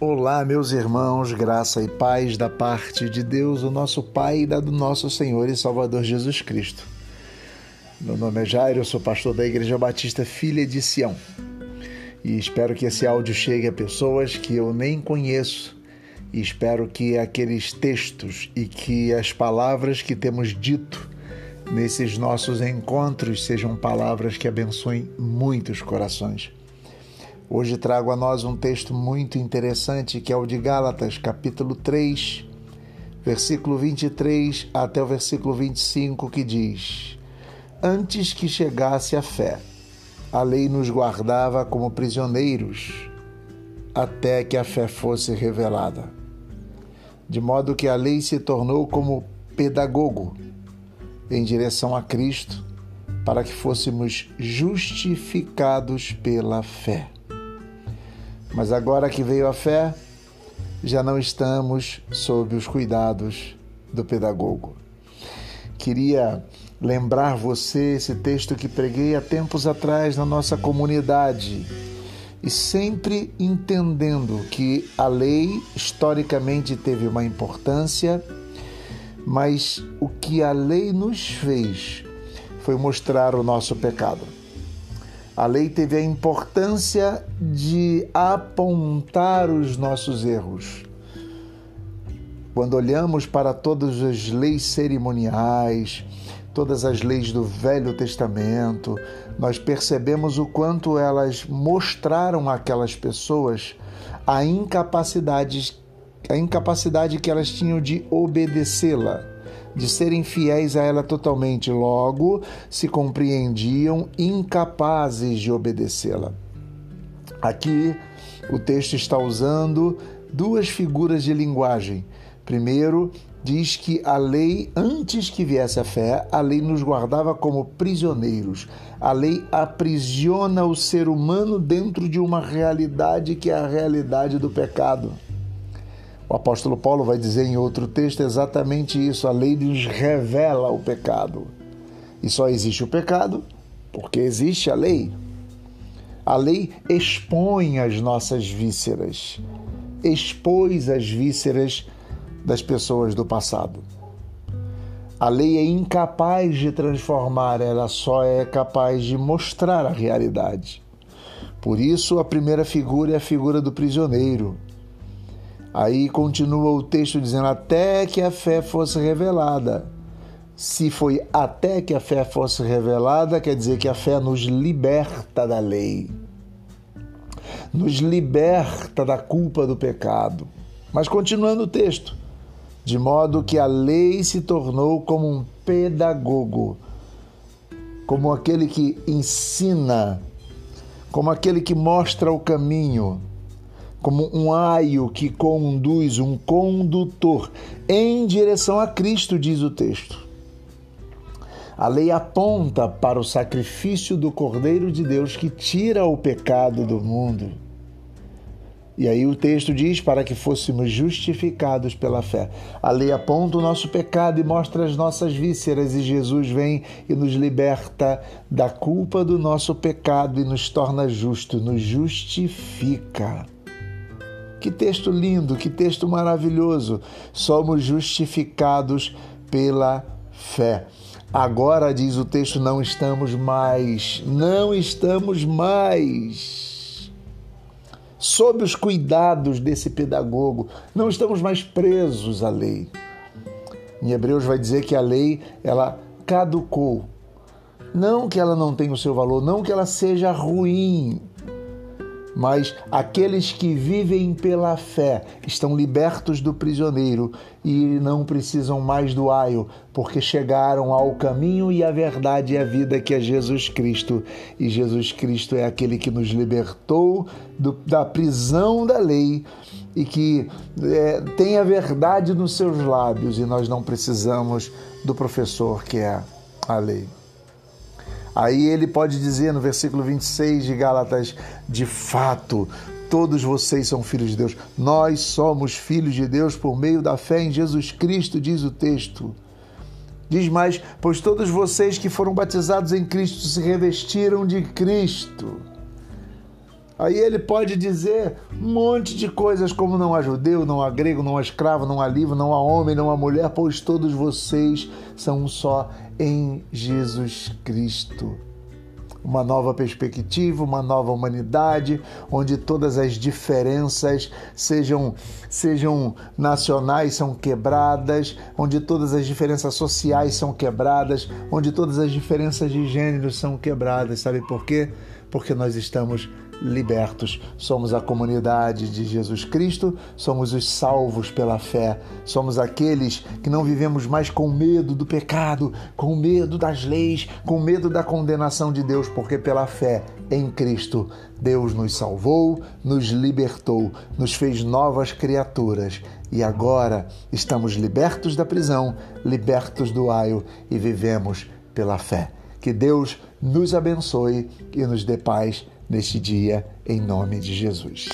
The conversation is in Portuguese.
Olá, meus irmãos, graça e paz da parte de Deus, o nosso Pai e da do nosso Senhor e Salvador Jesus Cristo. Meu nome é Jairo, eu sou pastor da Igreja Batista Filha de Sião e espero que esse áudio chegue a pessoas que eu nem conheço e espero que aqueles textos e que as palavras que temos dito nesses nossos encontros sejam palavras que abençoem muitos corações. Hoje trago a nós um texto muito interessante que é o de Gálatas, capítulo 3, versículo 23 até o versículo 25, que diz: Antes que chegasse a fé, a lei nos guardava como prisioneiros até que a fé fosse revelada. De modo que a lei se tornou como pedagogo em direção a Cristo, para que fôssemos justificados pela fé. Mas agora que veio a fé, já não estamos sob os cuidados do pedagogo. Queria lembrar você esse texto que preguei há tempos atrás na nossa comunidade e sempre entendendo que a lei historicamente teve uma importância, mas o que a lei nos fez foi mostrar o nosso pecado. A lei teve a importância de apontar os nossos erros. Quando olhamos para todas as leis cerimoniais, todas as leis do Velho Testamento, nós percebemos o quanto elas mostraram àquelas pessoas a incapacidade, a incapacidade que elas tinham de obedecê-la de serem fiéis a ela totalmente, logo se compreendiam incapazes de obedecê-la. Aqui o texto está usando duas figuras de linguagem. Primeiro, diz que a lei, antes que viesse a fé, a lei nos guardava como prisioneiros. A lei aprisiona o ser humano dentro de uma realidade que é a realidade do pecado. O apóstolo Paulo vai dizer em outro texto exatamente isso: a lei nos revela o pecado. E só existe o pecado porque existe a lei. A lei expõe as nossas vísceras, expôs as vísceras das pessoas do passado. A lei é incapaz de transformar, ela só é capaz de mostrar a realidade. Por isso, a primeira figura é a figura do prisioneiro Aí continua o texto dizendo: até que a fé fosse revelada. Se foi até que a fé fosse revelada, quer dizer que a fé nos liberta da lei, nos liberta da culpa do pecado. Mas continuando o texto, de modo que a lei se tornou como um pedagogo, como aquele que ensina, como aquele que mostra o caminho como um aio que conduz, um condutor em direção a Cristo, diz o texto. A lei aponta para o sacrifício do Cordeiro de Deus que tira o pecado do mundo. E aí o texto diz para que fôssemos justificados pela fé. A lei aponta o nosso pecado e mostra as nossas vísceras, e Jesus vem e nos liberta da culpa do nosso pecado e nos torna justos, nos justifica. Que texto lindo, que texto maravilhoso. Somos justificados pela fé. Agora, diz o texto, não estamos mais, não estamos mais sob os cuidados desse pedagogo, não estamos mais presos à lei. Em Hebreus vai dizer que a lei, ela caducou. Não que ela não tenha o seu valor, não que ela seja ruim, mas aqueles que vivem pela fé estão libertos do prisioneiro e não precisam mais do aio, porque chegaram ao caminho e à verdade e à vida que é Jesus Cristo. E Jesus Cristo é aquele que nos libertou do, da prisão da lei e que é, tem a verdade nos seus lábios e nós não precisamos do professor que é a lei. Aí ele pode dizer no versículo 26 de Gálatas: de fato, todos vocês são filhos de Deus. Nós somos filhos de Deus por meio da fé em Jesus Cristo, diz o texto. Diz mais: pois todos vocês que foram batizados em Cristo se revestiram de Cristo. Aí ele pode dizer um monte de coisas como não há judeu, não há grego, não há escravo, não há livre, não há homem, não há mulher, pois todos vocês são um só em Jesus Cristo uma nova perspectiva, uma nova humanidade, onde todas as diferenças sejam, sejam nacionais, são quebradas, onde todas as diferenças sociais são quebradas, onde todas as diferenças de gênero são quebradas. Sabe por quê? Porque nós estamos libertos. Somos a comunidade de Jesus Cristo, somos os salvos pela fé, somos aqueles que não vivemos mais com medo do pecado, com medo das leis, com medo da condenação de Deus, porque pela fé em Cristo Deus nos salvou, nos libertou, nos fez novas criaturas e agora estamos libertos da prisão, libertos do aio e vivemos pela fé. Que Deus nos abençoe e nos dê paz neste dia, em nome de Jesus.